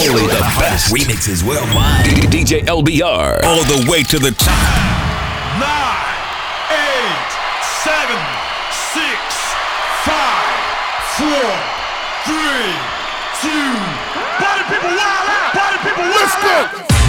Only the best remixes worldwide. DJ LBR. All the way to the top. Nine, eight, seven, six, five, four, three, two. Party people wild out. Party people wild Let's go.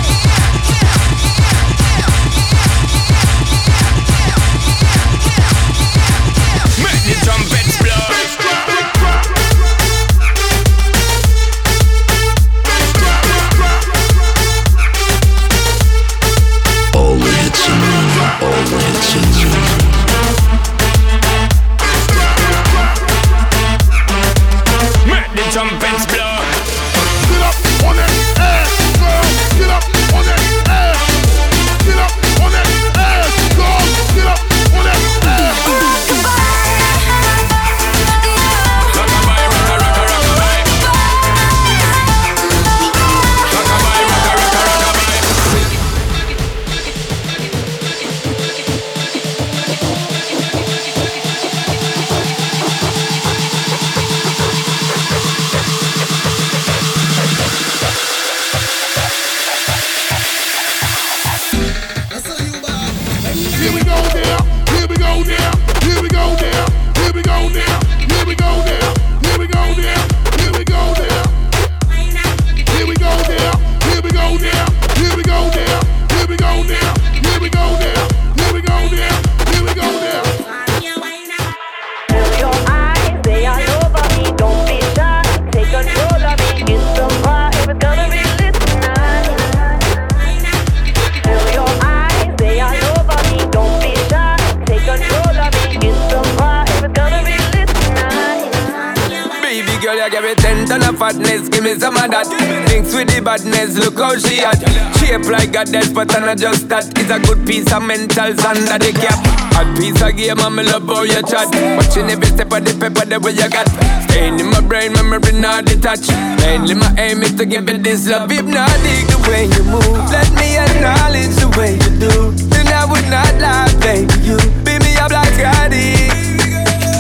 Look how she had Shape like a death, but I just that. It's a good piece of mental under the cap a piece of game, I'm love how you chat. Watching every step of the paper, the way you got. Stain in my brain, memory not detached. Mainly my aim is to give it this love. If not, dig the way you move. Let me acknowledge the way you do. Then I would not lie, baby, you Beat me up like Scotty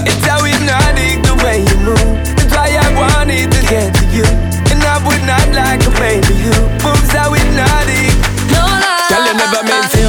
It's how hypnotic the way you move. That's why I wanted to get to you would not like a baby who moves out with naughty. No lie. Tell you never meant to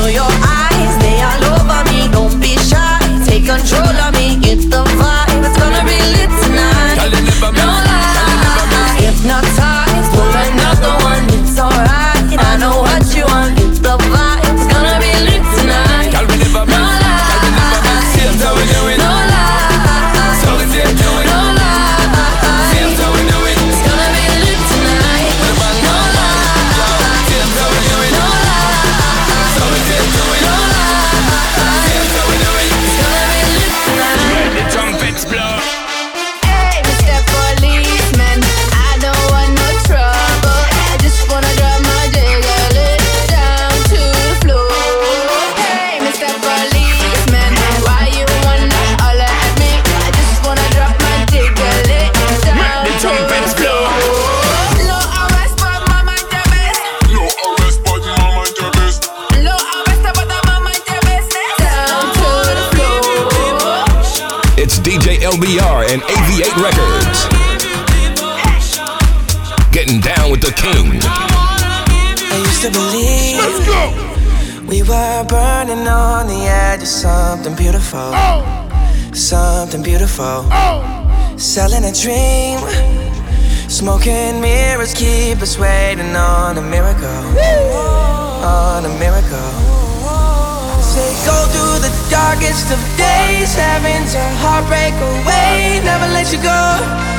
best of days, having to heartbreak away. Never let you go,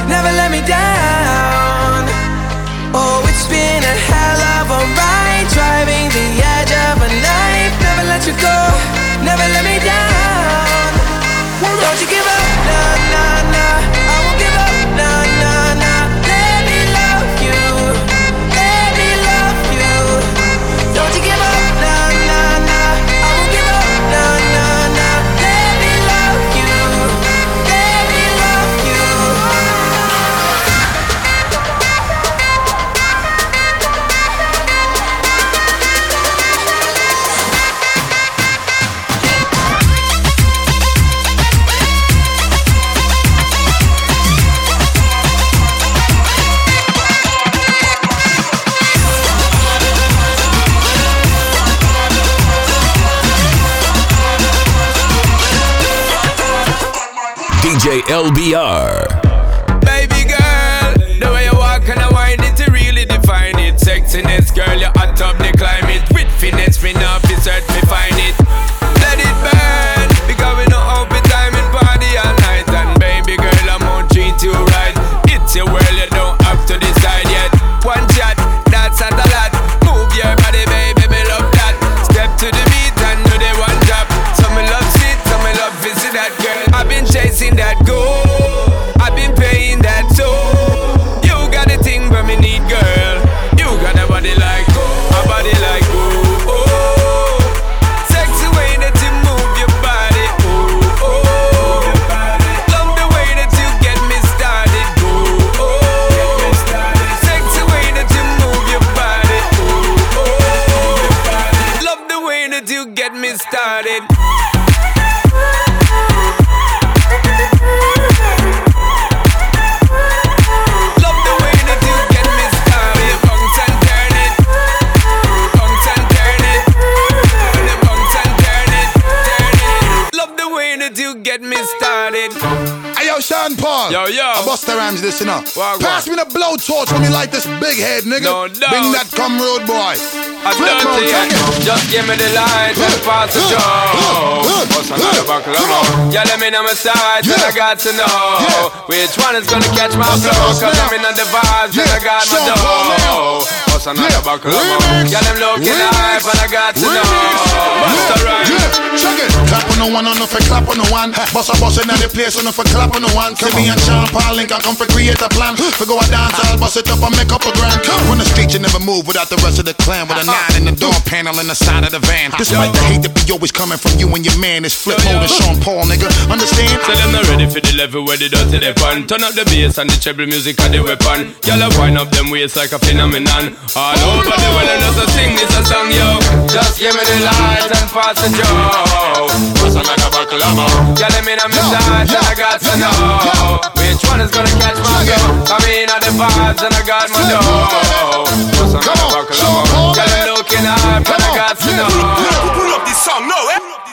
never let me down. Oh, it's been a hell of a ride, driving the edge of a knife. Never let you go, never let me. DJ LBR. Baby girl, the way you walk and I wind it, to really define it. Sexiness, girl, you hot up the climate. With finesse, me now, fi search bust the rhymes this, you know. Wagwan. Pass me the blowtorch when me light this big head, nigga. No doubt. Bring that come road boy. I don't mode, take it. Just give me the light and pass the uh, What's another buckle on. Yeah, let me know my side, Yeah. I got to know Yeah. which one is gonna catch my flow. Cause. I'm in the vibes, and Yeah. I got my Sean Paul now. dough. What's another buckle Remix. Yeah, them looking hype, and I got to know. A Yeah, rhyme. yeah, check it. Clap on the one, on for clap on the one. Bust a bus in the place, on for clap on the one. See me and Sean Paul link, I come for create a plan. For go a dance, I'll bust it up and make up a grand. From the street, you never move without the rest of the clan. With a uh-huh. nine in the door panel in the side of the van. Despite the hate that be always coming from you and your man, it's flip mode and Sean Paul, nigga. Understand? Tell them not ready for the level where they dirty they pan. Turn up the bass and the treble music and the weapon. Y'all wind up them waist like a phenomenon. All over the world and just sing this a song, yo. Just give me the light and pass the joe. What's another buckle of? Y'all let me know my side and I got to know which one is gonna catch my go. I mean, all the vibes and I got my dough. What's Come another on, buckle Sean of Y'all man. them looking hype and I got to yeah, know. yeah. Pull up this song now, eh?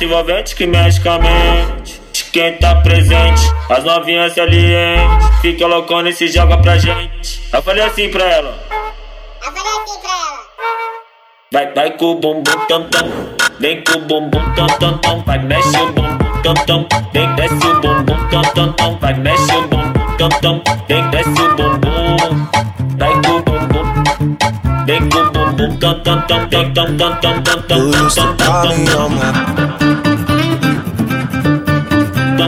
ponto envolvente que mexe com a mente. Quem tá presente, as novinhas se alientes. Fica loucona e se joga pra gente. Eu falei assim pra ela. Eu falei assim pra ela. Vai, vai com o bumbum tam tam. Vem com o bumbum tam tam tam. Vai, mexe o bumbum tam tam. Vem, desce o bumbum tam tam tam. Vai, mexe o bumbum tam tam. Vem, desce o bumbum. Vai com o bumbum. Vem com o bumbum tam tam tam tam tam tam tam tam tam tam tam tam You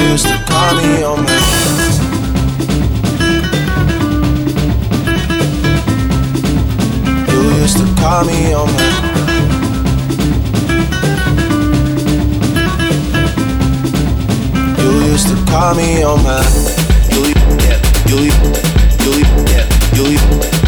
used to call me on my. You used to call me on my You used to call me on my You my You yeah you yeah you yeah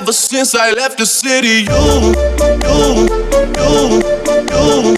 Ever since I left the city, you, you, you, you,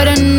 couldn't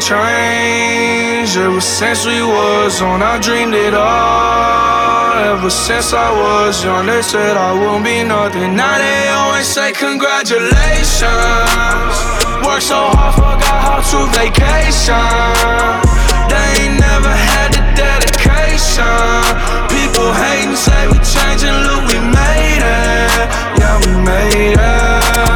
Changed. Ever since we was on, I dreamed it all. Ever since I was young, they said I won't be nothing. Now they always say congratulations. Worked so hard, forgot how to vacation. They ain't never had the dedication. People hate hating, say we changing, look, we made it. Yeah, we made it.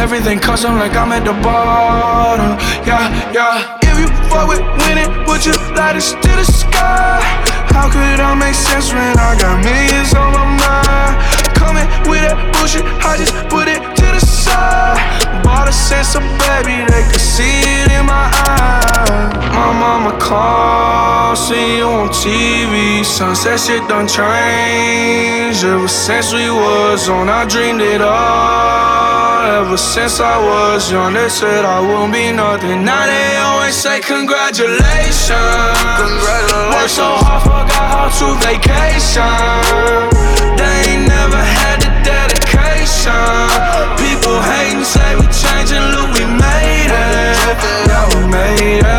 Everything custom like I'm at the bottom, yeah, yeah. If you fuck with winning, would you light us to the sky? How could I make sense when I got millions on my mind? Coming with that bullshit, I just put it to the side. Bought a sense of baby, they could see it in my eyes. My mama called, see you on TV. Sunset shit done changed. Ever since we was on, I dreamed it all. Ever since I was young, they said I won't be nothing. Now they always say congratulations. Congratulations. Worked so hard, forgot how to vacation. Dedication. People hating, say we changing, look, we made it. Yeah, we made it.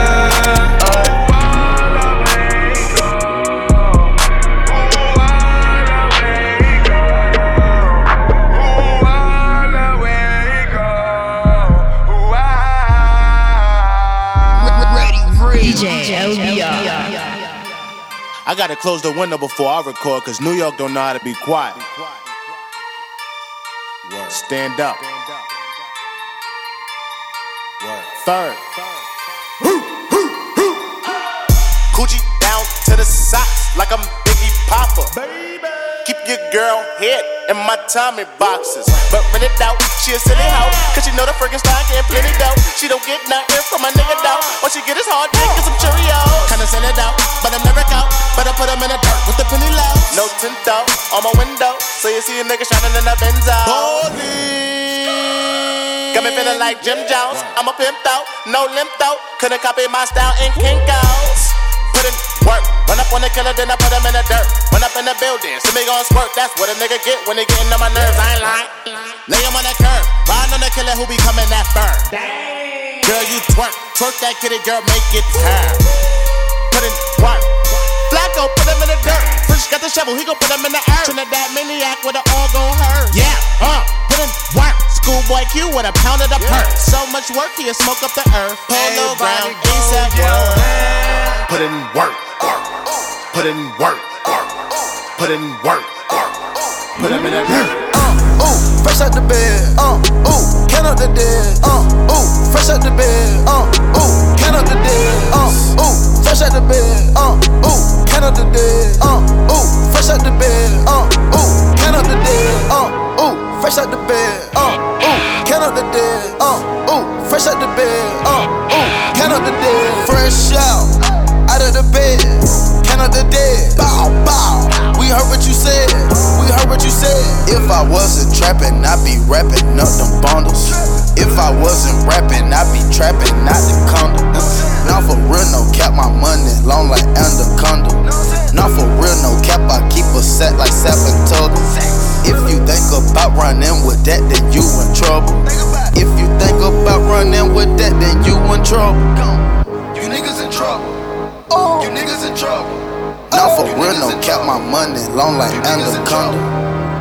I gotta close the window before I record, cause New York don't know how to be quiet. Stand up. Third. Coochie down to the socks like I'm Biggie Poppa. Keep your girl head in my Tommy boxes. But rent it out, she a silly hoe. Cause she know the freaking style getting plenty dough. She don't get nothing from my nigga though. All she get is hard dick and some Cheerios. Kinda send it out, but I'm never out. But I put them in the dirt with the penny low. No tint out on my window. So you see a nigga shining in the Benzo. Got me feeling like Jim Jones. I'm a pimp out, no limp out. Couldn't copy my style in Kinko's. Put in work, run up on the killer, then I put him in the dirt. Run up in the building, see me gon' squirt. That's what a nigga get when they getting on my nerves. I ain't lying. Lay him on the curb, riding on the killer who be coming that firm. Girl, you twerk, twerk that kitty, girl, make it turn. Put in work. Flacco, put him in the dirt. Fresh got the shovel, he gon' put him in the earth. Trinidad maniac with it all gon' hurt. Yeah, uh, put in work. Schoolboy Q with a pound of the perk. So much work, he'll smoke up the earth. Polo brown, ASAP Put in work. Put in work. Put in work. Put him in that dirt. Uh, ooh, fresh out the bed. Uh, ooh, can up the dead. Uh, ooh, fresh out the bed. Uh, ooh, can up the dead. Uh, ooh, fresh out the bed. Uh, ooh, can up the dead. Uh, ooh, fresh out the bed. Uh, ooh, can up the dead. The dead. Bow, bow. We heard what you said. We heard what you said. If I wasn't trapping, I'd be rapping up them bundles. If I wasn't rapping, I'd be trapping out the condo. Not for real, no cap, my money long like anaconda. Not for real, no cap, I keep a set like seven tuggle. If you think about running with that, then you in trouble. If you think about running with that, then you in trouble. You niggas in trouble. You niggas in trouble. Now for real, no cap, my money long like anaconda.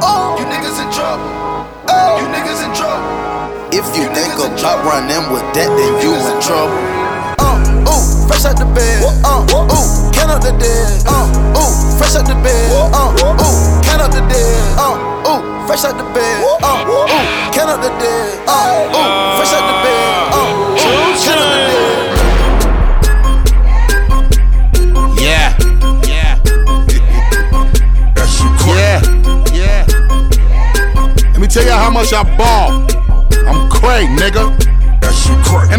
Oh, you niggas in trouble. Oh, you niggas in trouble. If you think about running with that, then you in trouble. Uh, ooh, fresh out the bed. Uh, ooh, can up the dead. Uh, ooh, fresh out the bed. Uh, ooh, can up the dead. Uh, ooh, fresh out the bed. Uh, ooh, can up the dead. Uh, ooh, much I ball. I'm cray, nigga.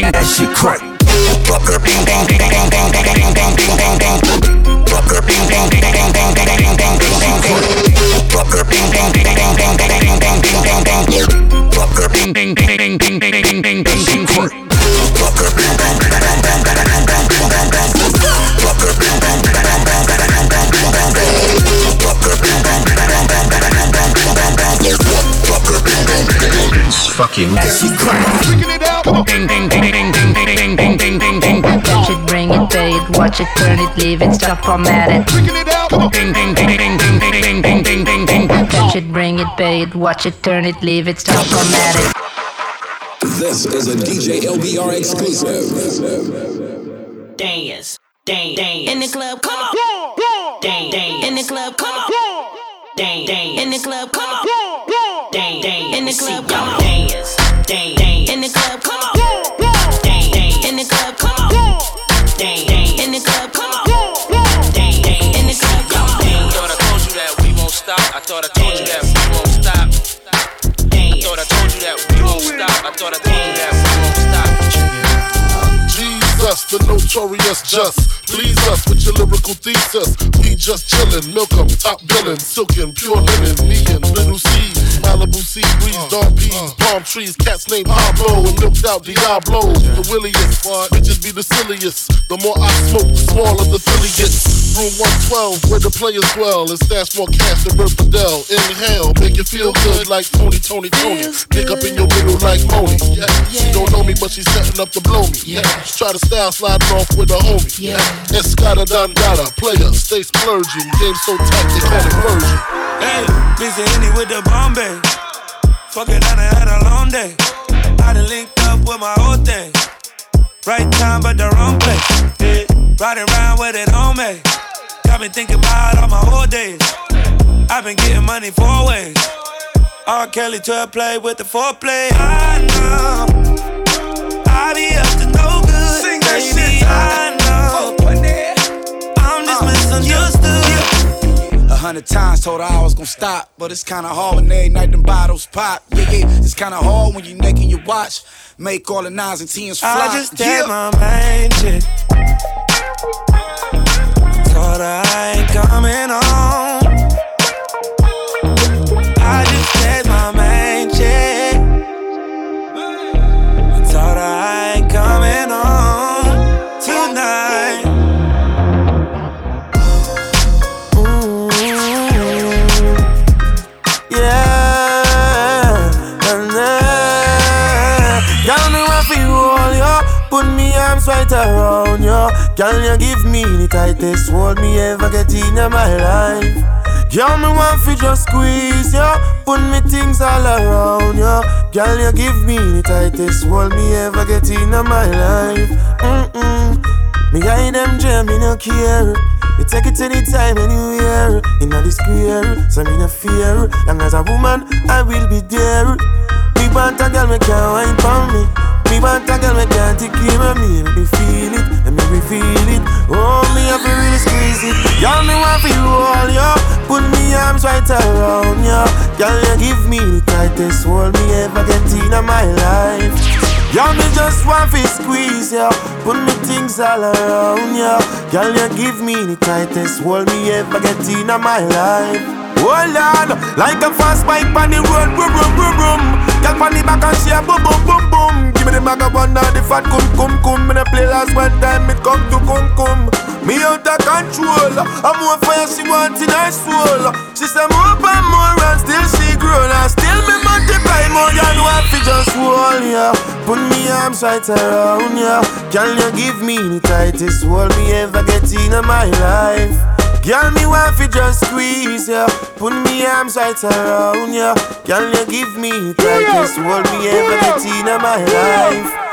That shit crack. Fucking that shit crack. Touch it, bring it, pay it, watch it, turn it, leave it, stop, format it. Touch it, bring it, pay it, watch it, turn it, leave it, stop, format it. This is a DJ LBR exclusive. Dance, dance, dance. In the club, come on. Dance, dance. In the club, come on. Dance, dance. In the club, come on. Dance, dance. In the club, come on. In the club, come on. Dance, dance. In the club, come on. Dance, dance. In the club, come on. Dance, dance. In the club, come on. Thought I told you that we won't stop. I thought I told you that we won't stop. I thought I told you that we won't stop. I thought I told you that we won't stop. Jesus, the notorious just. Please us with your lyrical thesis. We just chillin', milk 'em, top billin', silkin', pure linen. Me and little C, Malibu sea breeze, uh, dog peas, uh. palm trees, cats named Pablo and milked out Diablo. The williest, bitches be the silliest. The more I smoke, the smaller the filly gets. Room 112, where the players dwell, and stash more cash than Bert Fidel. Inhale, make you feel good like Tony, Tony, Tony. Pick up in your middle like Moni. Yeah, she don't know me, but she's setting up to blow me. Yeah, try to style sliding off with a homie. Yeah, Escada Dandada, player, stay splurging. Game so tight, they call it version. Hey, busy Henny with the Bombay. Fuck it, I done had a long day. I done linked up with my old thing. Right time, but the wrong place. Yeah. Riding around with it on me. Got me thinking about all my old days. I've been getting money four ways. R. Kelly to play with the foreplay. I know. Hundred times told her I was gonna stop, but it's kinda hard when every night them bottles pop. Yeah, yeah, it's kinda hard when you naked your watch. Make all the nines and tens fly. I just did my main shit. Told her I ain't coming home. Right around ya. Girl, you give me the tightest hold me ever get in my life. Girl, me want fi just squeeze ya, put me things all around ya. Girl, you give me the tightest hold me ever get in my life. Mm-mm. Me guide them jam, me no care. You take it anytime, anywhere. In the square, so me no fear. Long as a woman, I will be there. Me want a girl, me can't wine for me. Me want a girl, me can't take care of me. Let me feel it, let me feel it. Oh, me have to really squeeze it. Y'all me want to hold ya. Put me arms right around ya. Girl, you give me the tightest hold me ever get in my life. Y'all me just want to squeeze ya. Put me things all around ya. Girl, you give me the tightest hold me ever get in my life. Hold on, like a fast bike on the road, boom, boom, boom, boom. Girl on the back and she a boom, boom, boom, boom. Give me the bag of one the fat cum, cum, cum. Me play last one time, it come to cum, cum. Me out of control, I'm more fire she want in her soul. She say more and more and still she grown and still me multiply more than what fi just hold ya. Put me arms right around ya. Can you give me the tightest hold me ever get in my life? Girl, me want fi just squeeze ya. Put me arms right around ya. Girl, you give me the tightest hold me ever get in my life.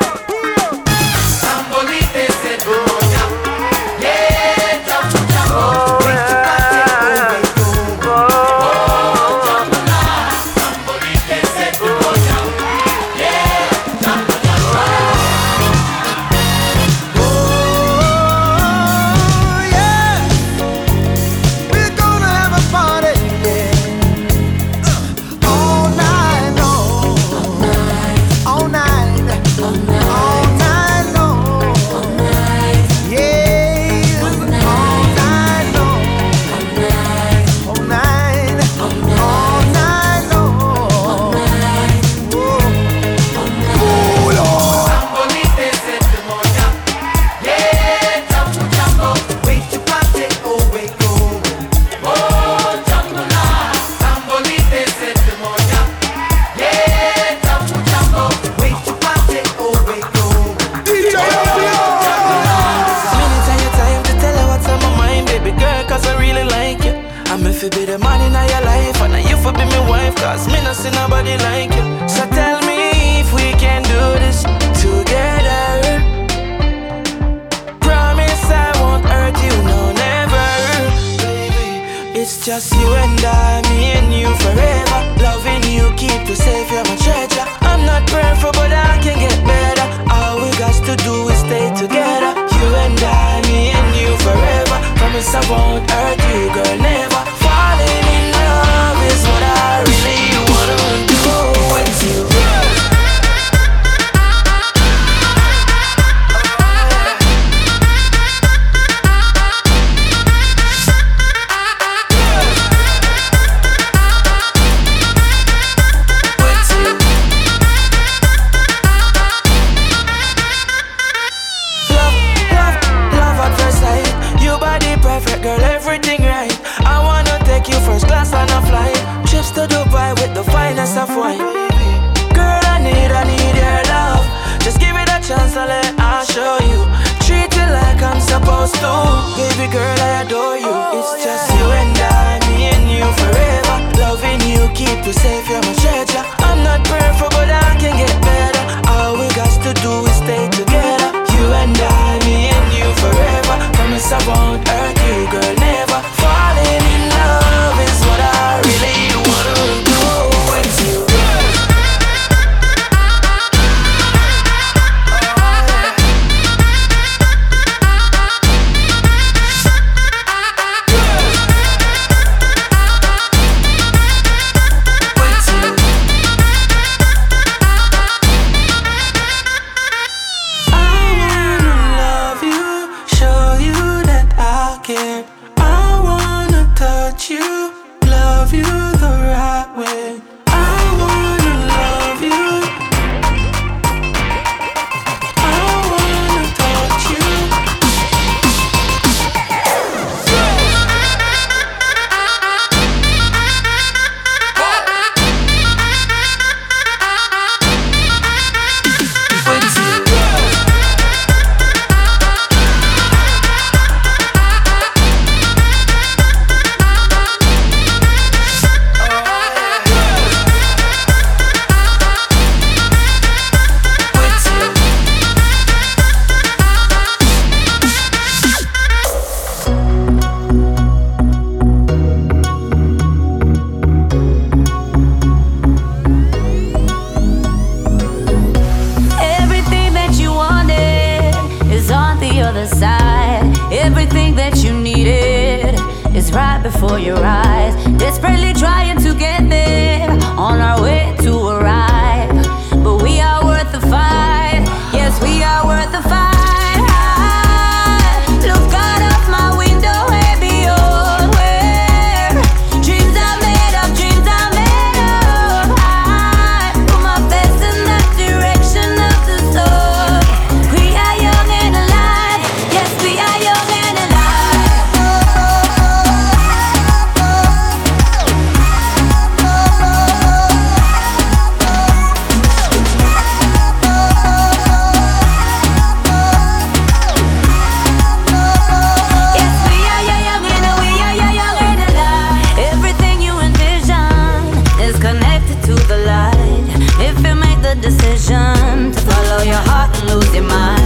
before your eyes, desperately trying to get there on our way. your heart and lose your mind.